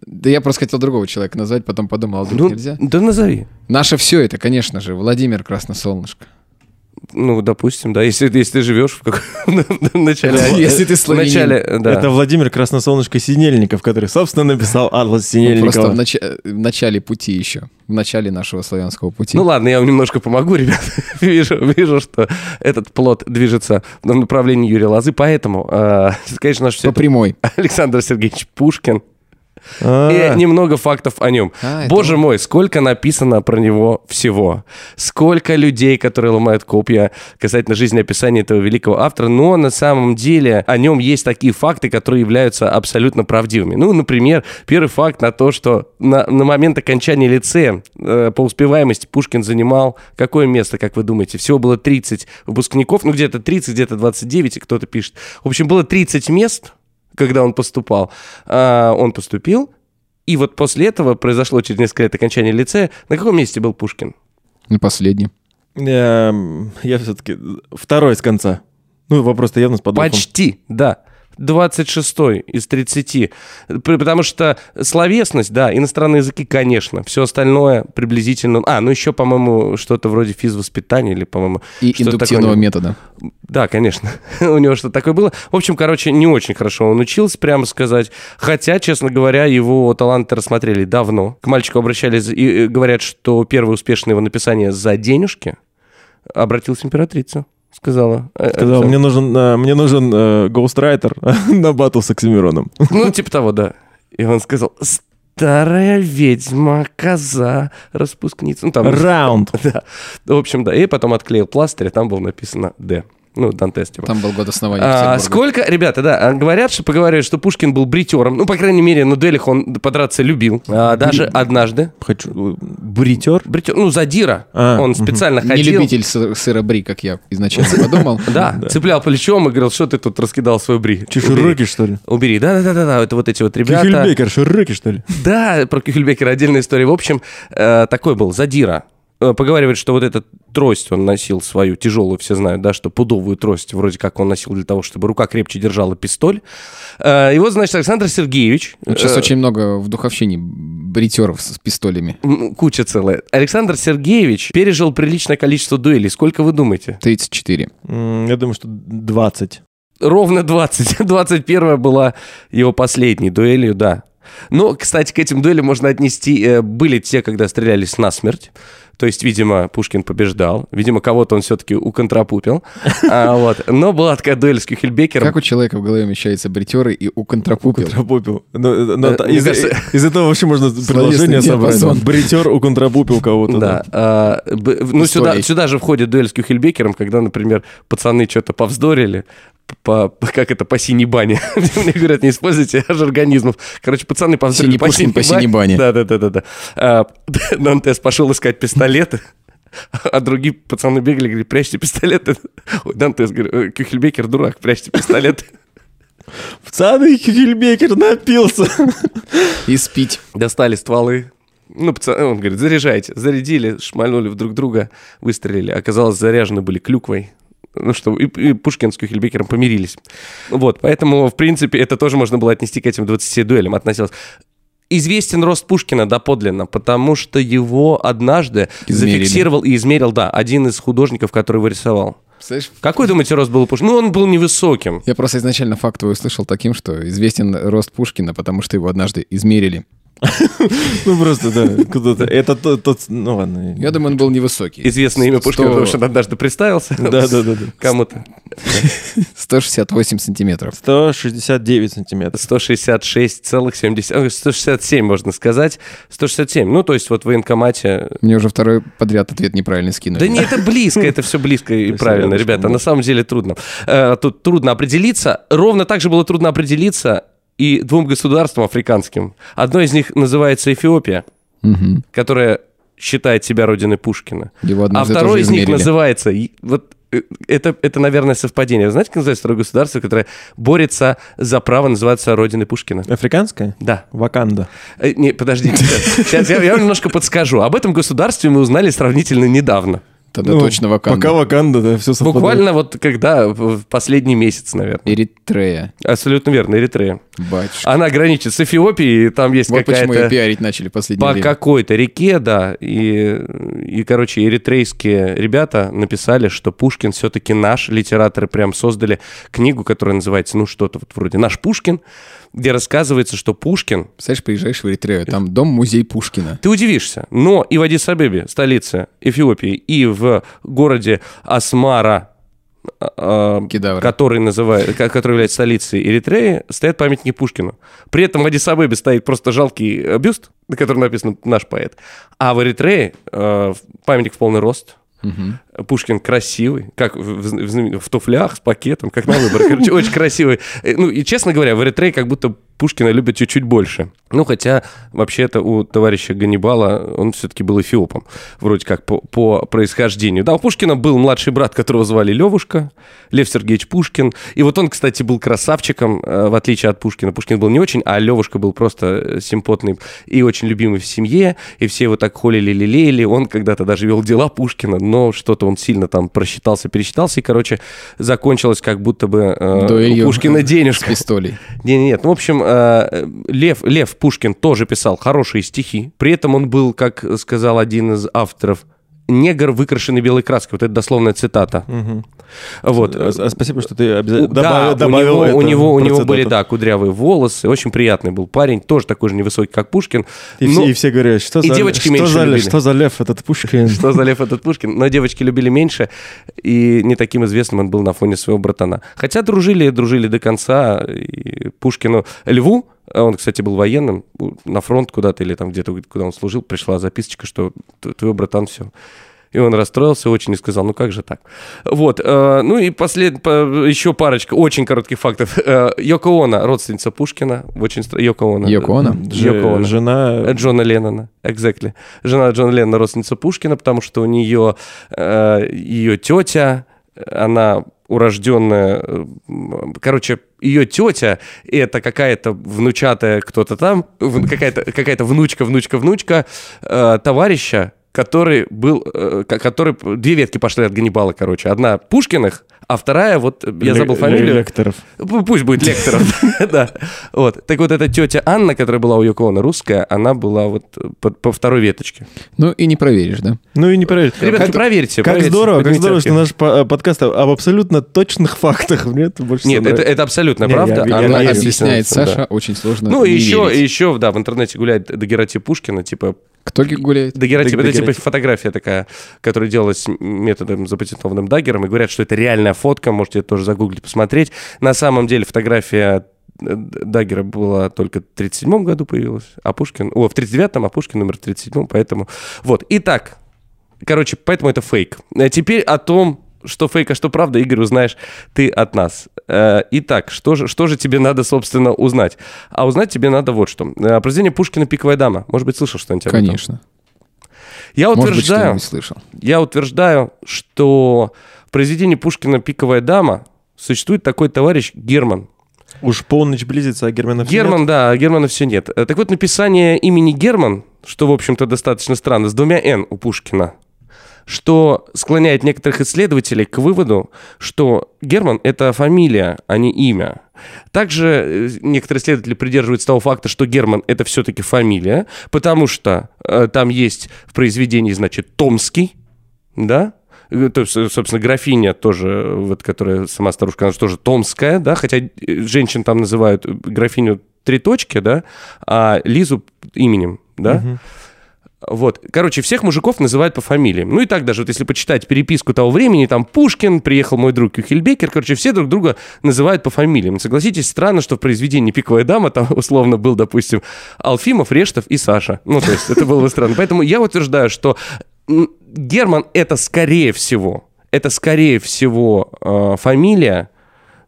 Да я просто хотел другого человека назвать, потом подумал, а вдруг Ну, нельзя. да назови. Наше все это, конечно же, Владимир Красносолнышко. Ну, допустим, да, если, если ты живешь в каком в начале... Если ты славянин. начале, да. Это Владимир Красносолнышко Синельников, который, собственно, написал Атлас Ну, Просто в, Синельникова. нача- в начале пути еще. В начале нашего славянского пути. Ну ладно, я вам немножко помогу, ребят. вижу, вижу, что этот плод движется в направлении Юрия Лозы, поэтому, э, конечно, наш По все прямой. Александр Сергеевич Пушкин. А, И немного фактов о нем. А, это Боже мой, сколько написано про него всего. Сколько людей, которые ломают копья касательно жизнеописания этого великого автора. Но на самом деле о нем есть такие факты, которые являются абсолютно правдивыми. Ну, например, первый факт на то, что на, на момент окончания лицея э, по успеваемости Пушкин занимал какое место, как вы думаете? Всего было 30 выпускников, ну где-то 30, где-то 29, и кто-то пишет. В общем, было 30 мест, когда он поступал. А, он поступил, и вот после этого произошло через несколько лет окончания лицея. На каком месте был Пушкин? Ну, последний. эм, Я все-таки второй с конца. Ну, вопрос-то явно с подвохом. Почти, да. 26 из 30. П- Потому что словесность, да, иностранные языки, конечно. Все остальное приблизительно... А, ну еще, по-моему, что-то вроде физвоспитания или, по-моему... И индуктивного такое. метода. Да, конечно. У него что-то такое было. В общем, короче, не очень хорошо он учился, прямо сказать. Хотя, честно говоря, его таланты рассмотрели давно. К мальчику обращались и э, говорят, что первое успешное его написание за денежки обратилась императрица. Сказала. э, Сказал, Александр. мне нужен, э, мне нужен э, гоустрайтер на батл с Оксимироном. Ну, типа того, да. И он сказал, старая ведьма, коза, распускница. Ну, там... Раунд. Да. В общем, да. И потом отклеил пластырь, а там было написано «Д». Ну, Дантес, типа. Там был год основания А, сколько, ребята, да, а, говорят, что поговаривают, что Пушкин был бритером. Ну, по крайней мере, на дуэлях он подраться любил. А, даже однажды. Хочу... э, Бритер? Бритер, ну, задира. А, он мгм. специально Не ходил. любитель сы- сыра бри, как я изначально подумал. Да, цеплял плечом и говорил, что ты тут раскидал свой бри. Че, широки, что ли? Убери. Да-да-да-да, это вот эти вот ребята. Кюхельбекер, широки, что ли? Да, про Кюхельбекера отдельная история. В общем, э, такой был, задира. Э, Поговаривают, что вот эта трость он носил свою, тяжелую, все знают, да, что пудовую трость вроде как он носил для того, чтобы рука крепче держала пистоль. Э, И вот, значит, Александр Сергеевич... Вот Сейчас э, очень много в духовщине бритеров с пистолями. Куча целая. Александр Сергеевич пережил приличное количество дуэлей. Сколько вы думаете? 34. М, Я думаю, что 20. Ровно 20. 21 была его последней дуэлью, да. Но, кстати, к этим дуэлям можно отнести... э, были те, когда стрелялись насмерть. То есть, видимо, Пушкин побеждал. Видимо, кого-то он все-таки уконтрапупил. А, вот. Но была такая дуэль с Кюхельбекером. Как у человека в голове вмещаются бритеры и у контрапупил? Контрапупил. Ну, ну, Э, из, кажется- из этого вообще можно предложение собрать. Бритер у контрапупил кого-то. Да. а, б- ну, сюда, сюда же входит дуэль с Кюхельбекером, когда, например, пацаны что-то повздорили, по, по- как это, по синей бане. Мне говорят, не используйте аж организмов. Короче, пацаны повздорили Синий Пушкин по синей бане. Да-да-да-да. А, Дантес пошел искать пистолеты, а другие пацаны бегали, говорили, прячьте пистолеты. Ой, Дантес говорит, «Э, Кюхельбекер дурак, прячьте пистолеты. Пацаны, Кюхельбекер напился. И спить. Достали стволы. Ну, пацаны, он говорит, заряжайте. Зарядили, шмальнули в друг друга, выстрелили. Оказалось, заряжены были клюквой. Ну что, и, и Пушкин с Кюхельбекером помирились. Вот, поэтому, в принципе, это тоже можно было отнести к этим 20 дуэлям. Относилось. Известен рост Пушкина доподлинно, потому что его однажды Измерили. зафиксировал и измерил, да, один из художников, который его рисовал. Представляешь, Какой, думаете, рост был у Пушкина? Ну, он был невысоким. Я просто изначально факт твой услышал таким, что известен рост Пушкина, потому что его однажды измерили. Ну просто, да, куда-то. Это тот, тот- ну ладно. Я думаю, он был невысокий. Известное имя Пушкина, потому что он однажды представился. Да, да, да, да. Кому-то. 168 сантиметров. 169 сантиметров. 166,70... ой, 167, можно сказать. 167. Ну, то есть вот в военкомате... Мне уже второй подряд ответ неправильно скинули. Да не, это близко, это все близко и правильно, ребята. На самом деле трудно. Э, Тут трудно определиться. Ровно так же было трудно определиться и двум государствам африканским. Одно из них называется Эфиопия, Мгм. которая считает себя родиной Пушкина. Его А второй тоже из них называется... Вот э, это, это, наверное, совпадение. Вы знаете, как называется второе государство, которое борется за право называться родиной Пушкина? Африканская? Да. Ваканда. Э, Не, подождите. Сейчас я, я вам немножко подскажу. Об этом государстве мы узнали сравнительно недавно. Тогда Ну, точно Ваканда. Пока Ваканда, да, все совпадает. Буквально вот когда, в последний месяц, наверное. Эритрея. Абсолютно верно, Эритрея. Батюшка. Она граничит с Эфиопией, и там есть вот почему ее какая-то... пиарить начали в последнее По время. какой-то реке, да, и, и, короче, эритрейские ребята написали, что Пушкин все-таки наш, литераторы прям создали книгу, которая называется, ну, что-то вот вроде «Наш Пушкин», где рассказывается, что Пушкин Представляешь, приезжаешь в Эритрею, там дом-музей Пушкина. Ты удивишься, но и в Адис-Абебе, столице Эфиопии, и в городе Асмара, а, а, Кедавра. который, называет, ко- который является столицей Эритреи, стоят памятники Пушкину. При этом в Адис-Абебе стоит просто жалкий бюст, на котором написано «Наш поэт». А в Эритрее э, памятник в полный рост, Мгм. Пушкин красивый, как в, в знамен- в туфлях, с пакетом, как на выбор. Короче, очень красивый. Э, Ну, и, честно говоря, в Эритрее как будто Пушкина любят чуть-чуть больше. Ну, хотя, вообще-то, у товарища Ганнибала он все-таки был эфиопом, вроде как по, по происхождению. Да, у Пушкина был младший брат, которого звали Левушка, Лев Сергеевич Пушкин. И вот он, кстати, был красавчиком, э, в отличие от Пушкина. Пушкин был не очень, а Левушка был просто э, симпотный и очень любимый в семье, и все его так холили, лелеяли. Он когда-то даже вел дела Пушкина, но что-то он сильно там просчитался, пересчитался, и, короче, закончилось как будто бы э, Дуэлью у Пушкина с денежка. пистолей. Не, не, нет. Ну, в общем, э, Лев, Лев Пушкин тоже писал хорошие стихи. При этом он был, как сказал один из авторов, негр, выкрашенный белой краской. Вот это дословная цитата. Мгм. Вот. А, а Спасибо, что ты обязательно да, добавил, у него, у него, у него были, да, кудрявые волосы, очень приятный был парень, тоже такой же невысокий, как Пушкин. И, Но- все, и все говорят, что и за, девочки что, за, любили. что за лев этот Пушкин? Что за лев этот Пушкин? Но девочки любили меньше, и не таким известным он был на фоне своего братана. Хотя дружили, дружили до конца. И Пушкину Льву, он, кстати, был военным, на фронт куда-то или там где-то, куда он служил, пришла записочка, что твой братан все. И он расстроился очень и сказал, ну как же так? Вот, э, ну и послед... по- еще парочка очень коротких фактов. Э, Йоко Оно, родственница Пушкина, очень стра... Йоко Оно. Йоко Оно? Ж- Йоко Оно. Жена... Джона Леннона, exactly. Жена Джона Леннона родственница Пушкина, потому что у нее э, ее тетя, она урожденная, э, короче, ее тетя это какая-то внучатая кто-то там, какая-то какая-то внучка, внучка, внучка э, товарища, который был, э, ко- который две ветки пошли от Ганнибала, короче, одна Пушкиных, а вторая вот я Ле- забыл фамилию. Лекторов. Пу- Пусть будет лектором, да. Вот. Так вот, эта тетя Анна, которая была у Оно, русская, она была вот по, по второй веточке. Ну и не проверишь, да? Ну и не проверить. Ребятки, Как- проверьте. Как здорово, как здорово, что наш э, подкаст об абсолютно точных фактах. Мне это больше Нет, всего это, абсолютно правда. я- я Она Объясняет да. Саша, очень сложно Ну, и еще, еще, да, в интернете гуляет дагеротип Пушкина, типа, Кто гуляет? дагеротип, Даг- это типа фотография такая, которая делалась методом запатентованным Дагером, и говорят, что это реальная фотка, можете тоже загуглить, посмотреть. На самом деле фотография э, Дагера была только в 37 году появилась, а Пушкин... О, в 39-м, а Пушкин номер 37 поэтому... Вот, итак, короче, поэтому это фейк. А Теперь о том, что фейк, а что правда, Игорь, узнаешь ты от нас. Э, Итак, что же, что же тебе надо, собственно, узнать? А узнать тебе надо вот что. Э, Произведение Пушкина «Пиковая дама». Может быть, слышал что-нибудь об этом? Конечно. Я Может быть, утверждаю, что-нибудь слышал. я утверждаю, что в произведении Пушкина «Пиковая дама» существует такой товарищ Герман. Уж полночь близится, а Германов Герман, нет. да, а Германа все нет. Э, Так вот, написание имени Герман, что, в общем-то, достаточно странно, с двумя «н» у Пушкина, что склоняет некоторых исследователей к выводу, что Герман — это фамилия, а не имя. Также э, некоторые исследователи придерживаются того факта, что Герман — это все-таки фамилия, потому что э, там есть в произведении, значит, Томский, да, то есть, э, собственно, графиня тоже, э, вот, которая сама старушка, она же тоже томская, да, хотя э, женщин там называют э, графиню три точки, да, а Лизу именем, да. Мгм. Вот. Короче, всех мужиков называют по фамилиям. Ну и так даже, вот если почитать переписку того времени, там Пушкин, приехал мой друг Кюхельбекер, короче, все друг друга называют по фамилиям. Согласитесь, странно, что в произведении «Пиковая дама» там условно был, допустим, Алфимов, Рештов и Саша. Ну, то есть это было бы странно. Поэтому я утверждаю, что Герман это скорее всего, это скорее всего э, фамилия,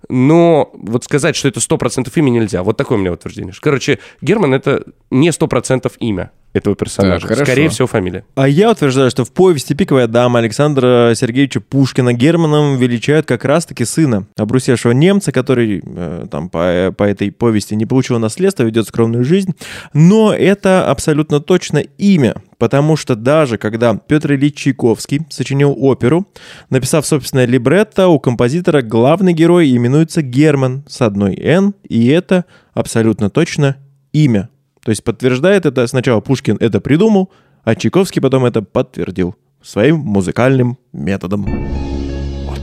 но вот сказать, что это 100% имя нельзя. Вот такое у меня утверждение. Короче, Герман это не 100% имя. Этого персонажа. Так. Скорее всего, фамилия. А я утверждаю, что в повести «Пиковая дама» Александра Сергеевича Пушкина Германом величают как раз-таки сына обрусевшего немца, который э, там по, по этой повести не получил наследство, ведет скромную жизнь. Но это абсолютно точно имя, потому что даже когда Петр Ильич Чайковский сочинил оперу, написав собственное либретто, у композитора главный герой именуется Герман с одной «Н», и это абсолютно точно имя. То есть подтверждает это сначала Пушкин это придумал, а Чайковский потом это подтвердил своим музыкальным методом. Вот.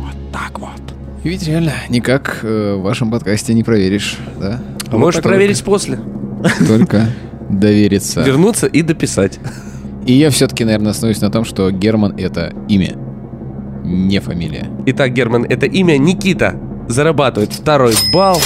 Вот так вот. И ведь реально никак э, в вашем подкасте не проверишь, да? А Можешь проверить после. Только довериться. Вернуться и дописать. И я все-таки, наверное, остановлюсь на том, что Герман — это имя, не фамилия. Итак, Герман, это имя Никита зарабатывает второй балл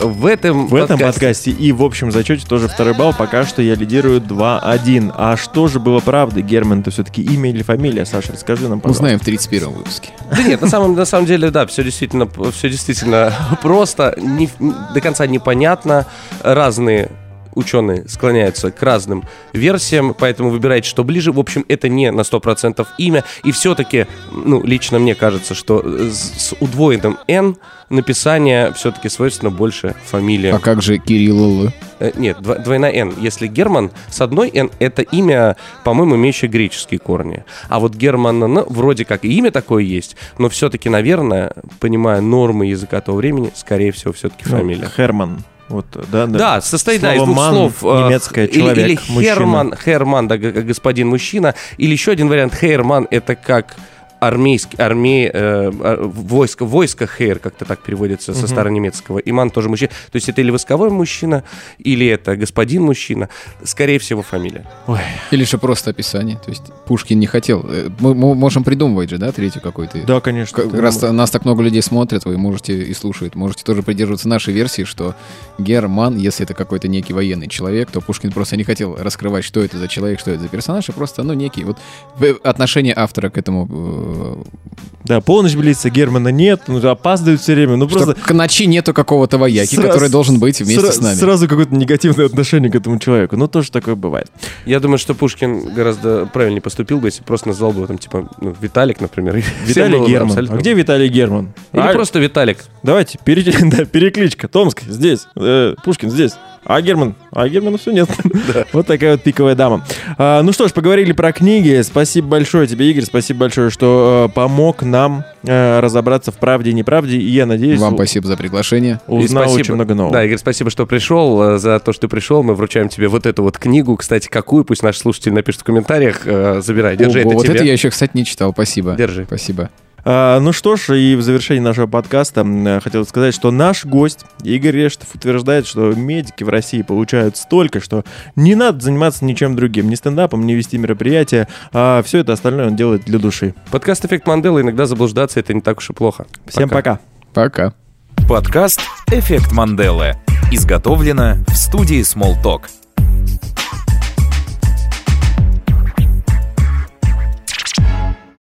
в этом В этом подкасте и в общем зачете тоже второй балл. Пока что я лидирую 2-1. А что же было правдой, Герман? Это все-таки имя или фамилия? Саша, расскажи нам, пожалуйста. Узнаем в 31 выпуске. Да нет, на самом, на самом деле, да, все действительно, все действительно просто, не, до конца непонятно, разные ученые склоняются к разным версиям, поэтому выбирайте, что ближе. В общем, это не на 100% имя. И все-таки, ну, лично мне кажется, что с удвоенным «Н» написание все-таки свойственно больше фамилия. А как же Кирилл Л? Э, Нет, дво- двойная «Н». Если Герман с одной «Н» — это имя, по-моему, имеющее греческие корни. А вот Герман, ну, вроде как и имя такое есть, но все-таки, наверное, понимая нормы языка того времени, скорее всего, все-таки Ну, фамилия. Херман. Вот, да, да. Да, состоит да, из Слово двух «ман» слов. э, немецкое «человек», Или, «мужчина». Херман, Херман, да, господин мужчина. Или еще один вариант, Хейрман, это как армейский, армей, э, ар- войско, войско Хейр, как-то так переводится со старонемецкого. Иман тоже мужчина. То есть это или восковой мужчина, или это господин мужчина. Скорее всего, фамилия. Или же просто описание. То есть Пушкин не хотел. Э, Мы, мы можем придумывать же, да, третью какой-то. Да, конечно. Как раз нас так много людей смотрят, вы можете и слушают, можете тоже придерживаться нашей версии, что Герман, если это какой-то некий военный человек, то Пушкин просто не хотел раскрывать, что это за человек, что это за персонаж, а просто, ну, некий вот э, отношение автора к этому, э, Да, полночь близится, Германа нет, ну, опаздывает все время. Ну, что просто к ночи нету какого-то вояки, Сра- который должен быть вместе сра- с нами. Сразу какое-то негативное отношение к этому человеку. Ну, тоже такое бывает. Я думаю, что Пушкин гораздо правильнее поступил бы, если просто назвал бы там, типа, ну, Виталик, например. Виталий Герман. абсолютно- А где Виталий Герман? Или А, просто Виталик. Давайте, пере- да, перекличка. Томск здесь, э, Пушкин здесь. А Герман? А Германа все нет. Вот такая вот пиковая дама. А, ну что ж, поговорили про книги. Спасибо большое тебе, Игорь. Спасибо большое, что э, помог нам э, разобраться в правде и неправде. И я надеюсь, Вам спасибо за приглашение. И узнал спасибо- очень много нового. Да, Игорь, спасибо, что пришел. э, За то, что ты пришел, мы вручаем тебе вот эту вот книгу. Кстати, какую? Пусть наши слушатели напишут в комментариях. Забирай, держи, Ого, это вот тебе. это я еще, кстати, не читал. Спасибо. Держи. Спасибо. А, ну что ж, и в завершении нашего подкаста хотел сказать, что наш гость Игорь Рештов утверждает, что медики в России получают столько, что не надо заниматься ничем другим, ни стендапом, ни вести мероприятия, а все это остальное он делает для души. Подкаст «Эффект Манделы» иногда заблуждаться это не так уж и плохо. Всем пока. Пока. Подкаст «Эффект Манделы». Изготовлено в студии Smalltalk.